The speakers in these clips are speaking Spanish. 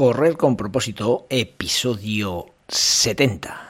Correr con propósito, episodio 70.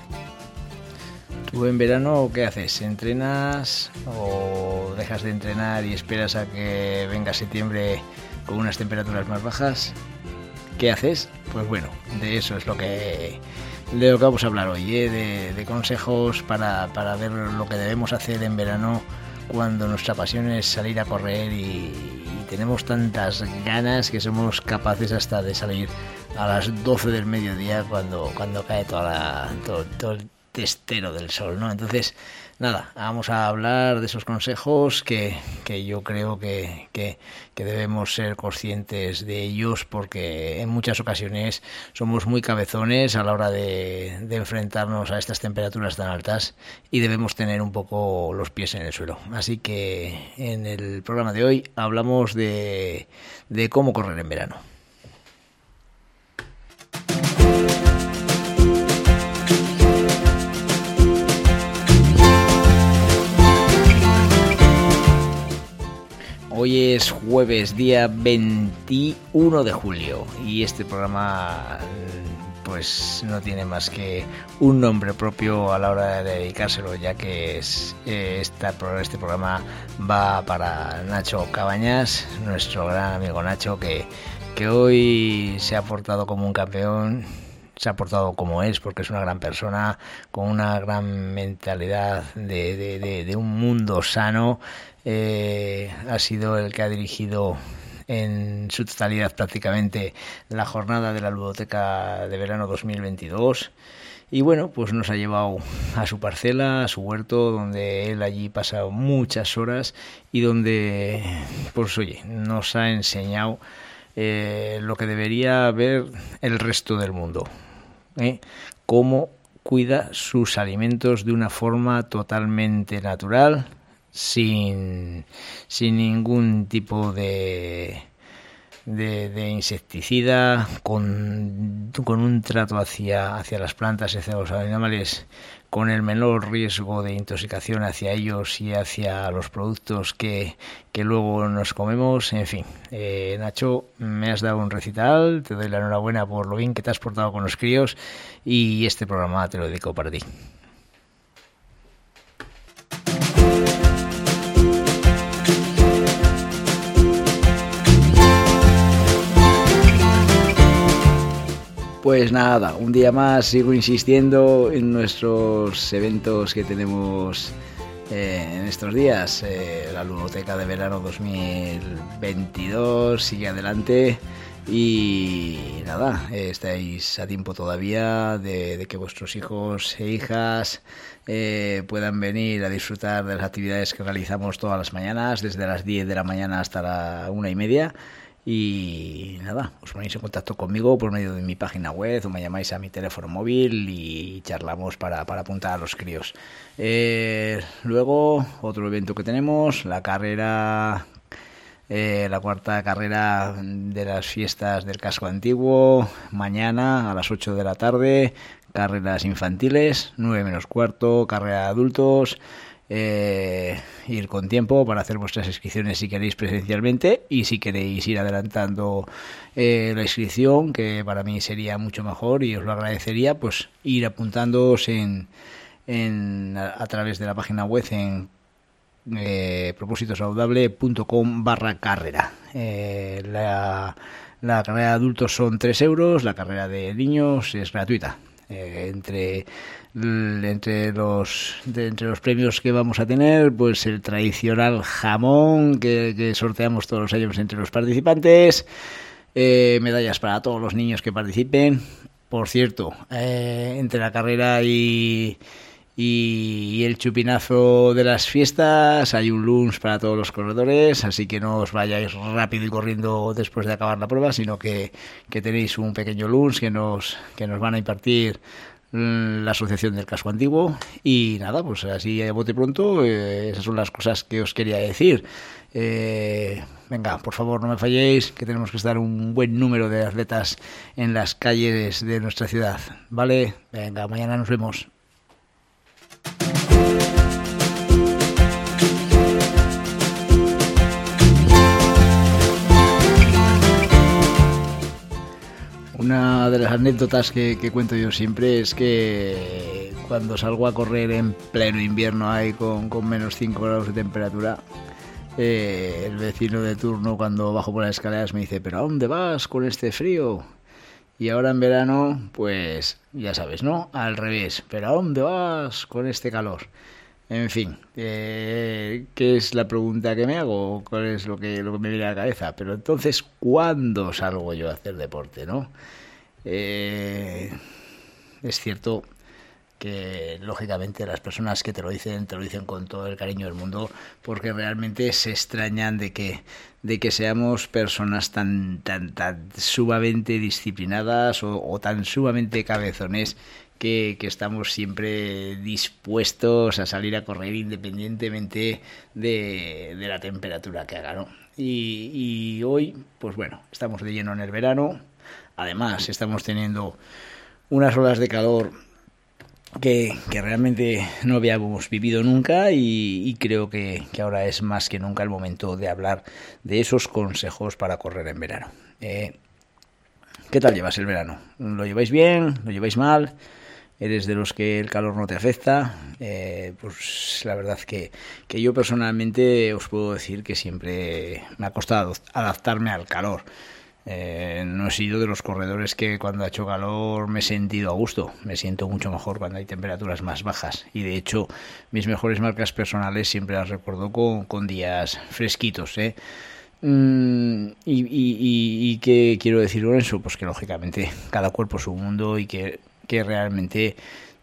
¿Tú en verano qué haces? ¿Entrenas o dejas de entrenar y esperas a que venga septiembre con unas temperaturas más bajas? ¿Qué haces? Pues bueno, de eso es lo que, de lo que vamos a hablar hoy, ¿eh? de, de, consejos para, para ver lo que debemos hacer en verano cuando nuestra pasión es salir a correr y, y, tenemos tantas ganas que somos capaces hasta de salir a las 12 del mediodía cuando, cuando cae toda la, todo, todo testero del sol, ¿no? Entonces, nada, vamos a hablar de esos consejos que, que yo creo que, que, que, debemos ser conscientes de ellos porque en muchas ocasiones somos muy cabezones a la hora de, de, enfrentarnos a estas temperaturas tan altas y debemos tener un poco los pies en el suelo. Así que en el programa de hoy hablamos de, de cómo correr en verano. Hoy es jueves, día 21 de julio, y este programa pues no tiene más que un nombre propio a la hora de dedicárselo, ya que es esta, este programa va para Nacho Cabañas, nuestro gran amigo Nacho, que, que hoy se ha portado como un campeón se ha portado como es, porque es una gran persona, con una gran mentalidad de, de, de, de un mundo sano. Eh, ha sido el que ha dirigido en su totalidad prácticamente la jornada de la ludoteca de verano 2022. Y bueno, pues nos ha llevado a su parcela, a su huerto, donde él allí pasa muchas horas y donde, pues oye, nos ha enseñado eh, lo que debería ver el resto del mundo. ¿Eh? Cómo cuida sus alimentos de una forma totalmente natural, sin, sin ningún tipo de, de, insecticida, con, con un trato hacia, hacia las plantas y hacia los animales con el menor riesgo de intoxicación hacia ellos y hacia los productos que, que luego nos comemos. En fin, eh, Nacho, me has dado un recital, te doy la enhorabuena por lo bien que te has portado con los críos y este programa te lo dedico para ti. Pues nada, un día más sigo insistiendo en nuestros eventos que tenemos eh, en estos días. Eh, la Ludoteca de Verano 2022 sigue adelante y nada, estáis a tiempo todavía de, de que vuestros hijos e hijas eh, puedan venir a disfrutar de las actividades que realizamos todas las mañanas, desde las 10 de la mañana hasta la una y media. Y nada, os ponéis en contacto conmigo por medio de mi página web o me llamáis a mi teléfono móvil y charlamos para, para apuntar a los críos. Eh, luego, otro evento que tenemos, la carrera, eh, la cuarta carrera de las fiestas del casco antiguo, mañana a las 8 de la tarde, carreras infantiles, 9 menos cuarto, carrera de adultos eh, ir con tiempo para hacer vuestras inscripciones si queréis presencialmente y si queréis ir adelantando eh, la inscripción, que para mí sería mucho mejor y os lo agradecería, pues ir apuntándoos en, en a, través de la página web en eh, propósitosaludable.com barra carrera. Eh, la, la carrera de adultos son 3 euros, la carrera de niños es gratuita. Eh, entre entre los entre los premios que vamos a tener pues el tradicional jamón que, que sorteamos todos los años entre los participantes eh, medallas para todos los niños que participen. Por cierto eh, entre la carrera y y el chupinazo de las fiestas. Hay un lunch para todos los corredores, así que no os vayáis rápido y corriendo después de acabar la prueba, sino que, tenéis un pequeño lunch que nos, que nos van a impartir mm, la Asociación del Casco Antiguo. Y nada, pues así a bote pronto, eh, esas son las cosas que os quería decir. Eh, venga, por favor, no me falléis, que tenemos que estar un buen número de atletas en las calles de nuestra ciudad. ¿Vale? Venga, mañana nos vemos. Una de las anécdotas que, cuento yo siempre es que cuando salgo a correr en pleno invierno ahí con, menos 5 grados de temperatura, eh, el vecino de turno cuando bajo por las escaleras me dice, pero ¿a dónde vas con este frío? Y ahora en verano, pues ya sabes, ¿no? Al revés. Pero ¿a dónde vas con este calor? En fin, eh, ¿qué es la pregunta que me hago? ¿Cuál es lo que, me viene a la cabeza? Pero entonces, ¿cuándo salgo yo a hacer deporte, no? Eh, es cierto que lógicamente las personas que te lo dicen te lo dicen con todo el cariño del mundo porque realmente se extrañan de que de que seamos personas tan tan tan sumamente disciplinadas o, tan sumamente cabezones que, estamos siempre dispuestos a salir a correr independientemente de, la temperatura que haga, ¿no? Y, hoy, pues bueno, estamos de lleno en el verano. Además, estamos teniendo unas olas de calor que, realmente no habíamos vivido nunca y, creo que, ahora es más que nunca el momento de hablar de esos consejos para correr en verano. Eh, ¿Qué tal llevas el verano? ¿Lo lleváis bien? ¿Lo lleváis mal? ¿Eres de los que el calor no te afecta? Eh, pues la verdad que, que yo personalmente os puedo decir que siempre me ha costado adaptarme al calor. Eh, no he sido de los corredores que cuando ha hecho calor me he sentido a gusto. Me siento mucho mejor cuando hay temperaturas más bajas. Y de hecho, mis mejores marcas personales siempre las recuerdo con, días fresquitos. ¿eh? Mm, y, qué quiero decir con eso? Pues que lógicamente cada cuerpo es un mundo y que, realmente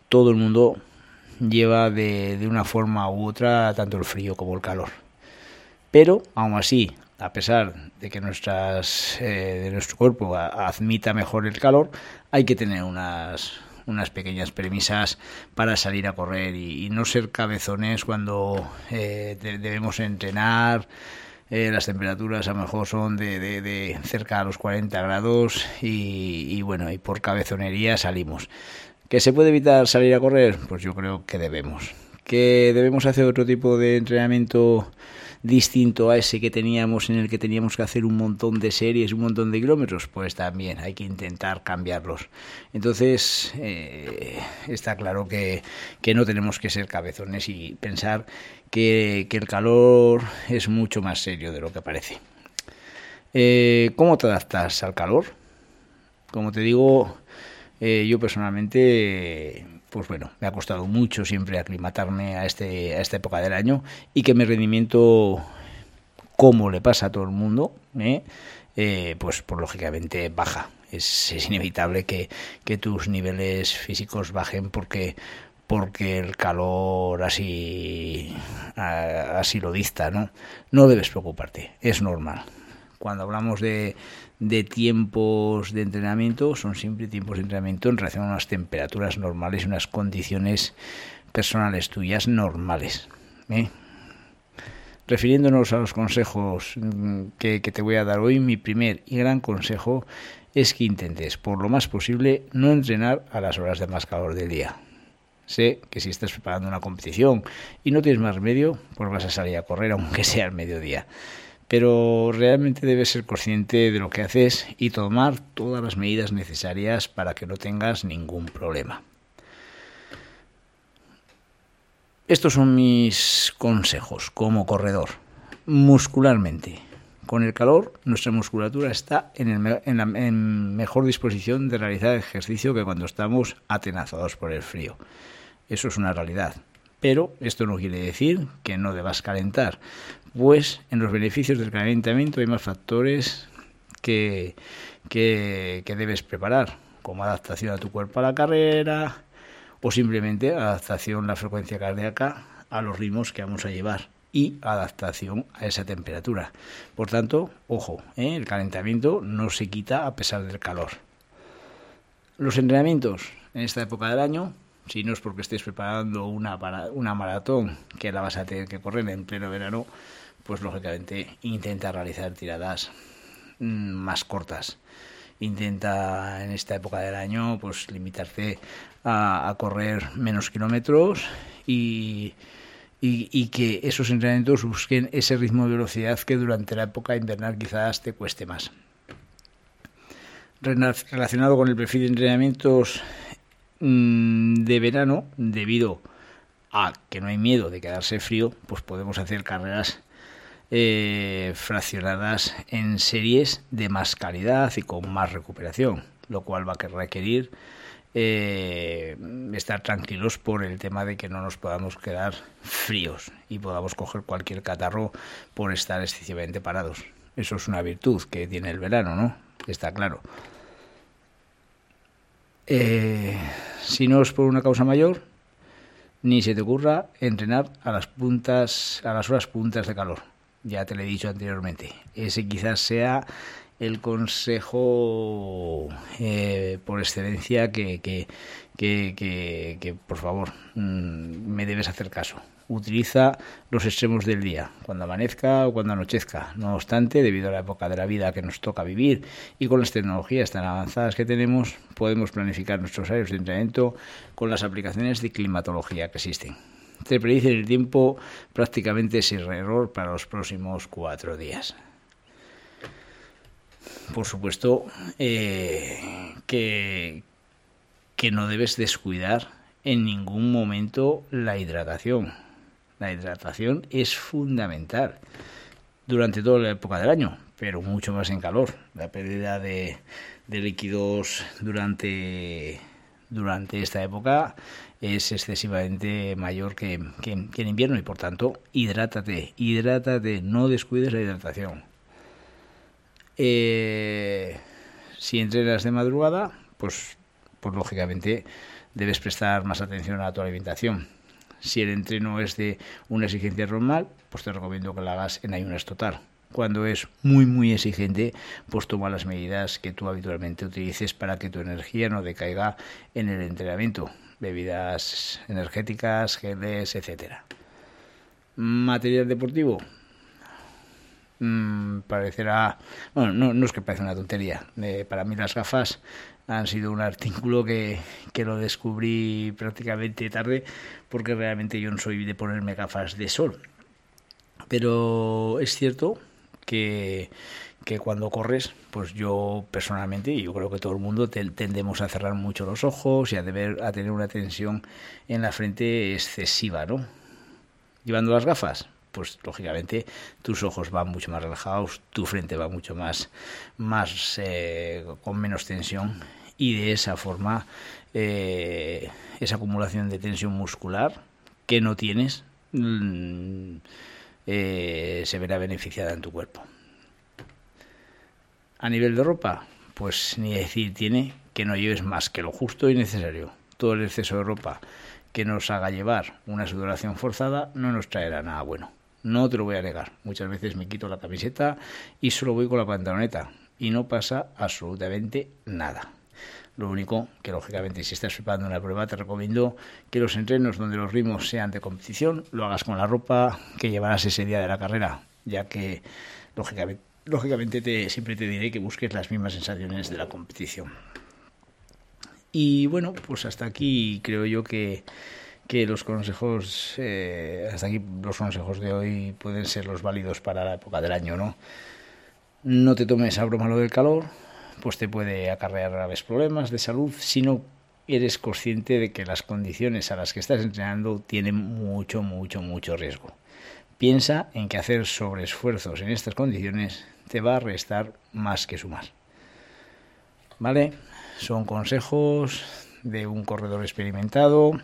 todo el mundo lleva de, de una forma u otra tanto el frío como el calor. Pero aún así, a pesar de que nuestras, eh, de nuestro cuerpo admita mejor el calor, hay que tener unas, unas pequeñas premisas para salir a correr y, no ser cabezones cuando eh, debemos entrenar. Eh, las temperaturas a lo mejor son de, de, cerca a los 40 grados y, y, bueno, y por cabezonería salimos. ¿Que se puede evitar salir a correr? Pues yo creo que debemos. ¿Que debemos hacer otro tipo de entrenamiento distinto a ese que teníamos en el que teníamos que hacer un montón de series, un montón de kilómetros, pues también hay que intentar cambiarlos. Entonces, eh, está claro que, que, no tenemos que ser cabezones y pensar que, que, el calor es mucho más serio de lo que parece. Eh, ¿Cómo te adaptas al calor? Como te digo, eh, yo personalmente pues bueno, me ha costado mucho siempre aclimatarme a, este, a esta época del año y que mi rendimiento, como le pasa a todo el mundo, ¿eh? Eh, pues, pues lógicamente baja. Es, es inevitable que, tus niveles físicos bajen porque porque el calor así así lo dicta, ¿no? No debes preocuparte, es normal. Cuando hablamos de, de tiempos de entrenamiento son siempre tiempos de entrenamiento en relación a unas temperaturas normales y unas condiciones personales tuyas normales. ¿eh? Refiriéndonos a los consejos mm, que, que te voy a dar hoy, mi primer y gran consejo es que intentes, por lo más posible, no entrenar a las horas de más calor del día. Sé que si estás preparando una competición y no tienes más remedio, pues vas a salir a correr aunque sea al mediodía pero realmente debes ser consciente de lo que haces y tomar todas las medidas necesarias para que no tengas ningún problema. Estos son mis consejos como corredor. Muscularmente. Con el calor, nuestra musculatura está en, la, en mejor disposición de realizar ejercicio que cuando estamos atenazados por el frío. Eso es una realidad. Pero esto no quiere decir que no debas calentar, pues en los beneficios del calentamiento hay más factores que, que, debes preparar, como adaptación a tu cuerpo a la carrera, o simplemente adaptación la frecuencia cardíaca a los ritmos que vamos a llevar y adaptación a esa temperatura. Por tanto, ojo, ¿eh? el calentamiento no se quita a pesar del calor. Los entrenamientos en esta época del año, si no es porque estés preparando una, una maratón que la vas a tener que correr en pleno verano, pues lógicamente intenta realizar tiradas mm, más cortas. Intenta en esta época del año pues limitarte a, correr menos kilómetros y, y, que esos entrenamientos busquen ese ritmo de velocidad que durante la época invernal quizás te cueste más. Relacionado con el perfil de entrenamientos mm, de verano, debido a que no hay miedo de quedarse frío, pues podemos hacer carreras eh, fraccionadas en series de más calidad y con más recuperación, lo cual va a requerir eh, estar tranquilos por el tema de que no nos podamos quedar fríos y podamos coger cualquier catarro por estar excesivamente parados. Eso es una virtud que tiene el verano, ¿no? Está claro. Eh, si no es por una causa mayor, ni se te ocurra entrenar a las puntas, a las horas puntas de calor ya te lo he dicho anteriormente. Ese quizás sea el consejo eh, por excelencia que, que, que, que, por favor, mm, me debes hacer caso. Utiliza los extremos del día, cuando amanezca o cuando anochezca. No obstante, debido a la época de la vida que nos toca vivir y con las tecnologías tan avanzadas que tenemos, podemos planificar nuestros horarios de entrenamiento con las aplicaciones de climatología que existen te predice el tiempo prácticamente sin error para los próximos cuatro días. Por supuesto eh, que, que no debes descuidar en ningún momento la hidratación. La hidratación es fundamental durante toda la época del año, pero mucho más en calor. La pérdida de, de líquidos durante, durante esta época es excesivamente mayor que, en invierno y por tanto hidrátate, hidrátate, no descuides la hidratación. Eh, si entrenas de madrugada, pues, pues lógicamente debes prestar más atención a tu alimentación. Si el entreno es de una exigencia normal, pues te recomiendo que lo hagas en ayunas total. Cuando es muy muy exigente, pues toma las medidas que tú habitualmente utilices para que tu energía no decaiga en el entrenamiento bebidas energéticas, geles, etcétera. Material deportivo. Mm, parecerá, bueno, no, es que parezca una tontería. Eh, para mí las gafas han sido un artículo que, que lo descubrí prácticamente tarde porque realmente yo no soy de ponerme gafas de sol. Pero es cierto que que cuando corres, pues yo personalmente, y yo creo que todo el mundo, tendemos a cerrar mucho los ojos y a, deber, a tener una tensión en la frente excesiva, ¿no? Llevando las gafas, pues lógicamente tus ojos van mucho más relajados, tu frente va mucho más, más eh, con menos tensión y de esa forma eh, esa acumulación de tensión muscular que no tienes mm, eh, se verá beneficiada en tu cuerpo. A nivel de ropa, pues ni decir tiene que no lleves más que lo justo y necesario. Todo el exceso de ropa que nos haga llevar una sudoración forzada no nos traerá nada bueno. No te lo voy a negar. Muchas veces me quito la camiseta y solo voy con la pantaloneta y no pasa absolutamente nada. Lo único que, lógicamente, si estás preparando una prueba, te recomiendo que los entrenos donde los ritmos sean de competición lo hagas con la ropa que llevarás ese día de la carrera, ya que, lógicamente, lógicamente te, siempre te diré que busques las mismas sensaciones de la competición. Y bueno, pues hasta aquí creo yo que, que los consejos, eh, hasta aquí los consejos de hoy pueden ser los válidos para la época del año, ¿no? No te tomes a broma lo del calor, pues te puede acarrear graves problemas de salud si no eres consciente de que las condiciones a las que estás entrenando tienen mucho, mucho, mucho riesgo. Piensa en que hacer sobreesfuerzos en estas condiciones te va a restar más que sumar. ¿Vale? Son consejos de un corredor experimentado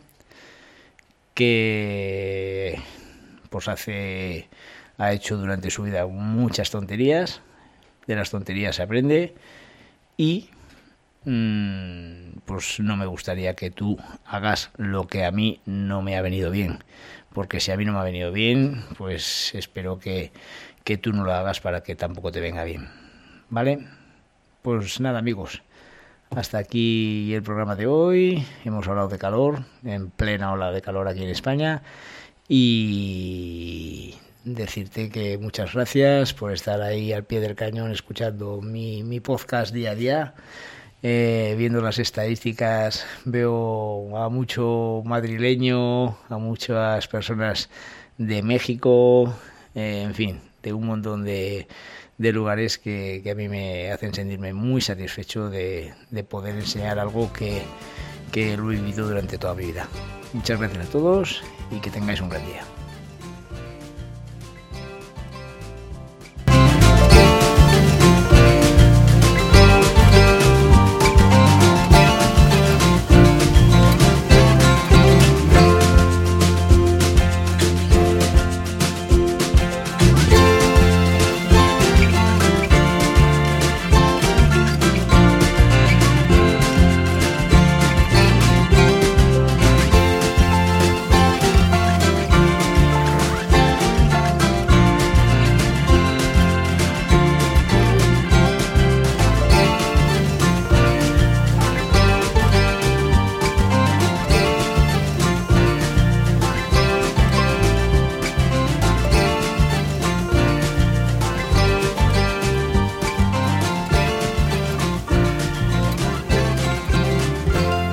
que pues hace ha hecho durante su vida muchas tonterías, de las tonterías se aprende y pues no me gustaría que tú hagas lo que a mí no me ha venido bien. Porque si a mí no me ha venido bien, pues espero que, que tú no lo hagas para que tampoco te venga bien. ¿Vale? Pues nada, amigos. Hasta aquí el programa de hoy. Hemos hablado de calor, en plena ola de calor aquí en España. Y decirte que muchas gracias por estar ahí al pie del cañón escuchando mi, mi podcast día a día. Eh, viendo las estadísticas veo a mucho madrileño, a muchas personas de México, eh, en fin, de un montón de, de lugares que, que, a mí me hacen sentirme muy satisfecho de, de poder enseñar algo que, que lo he vivido durante toda mi vida. Muchas gracias a todos y que tengáis un gran día.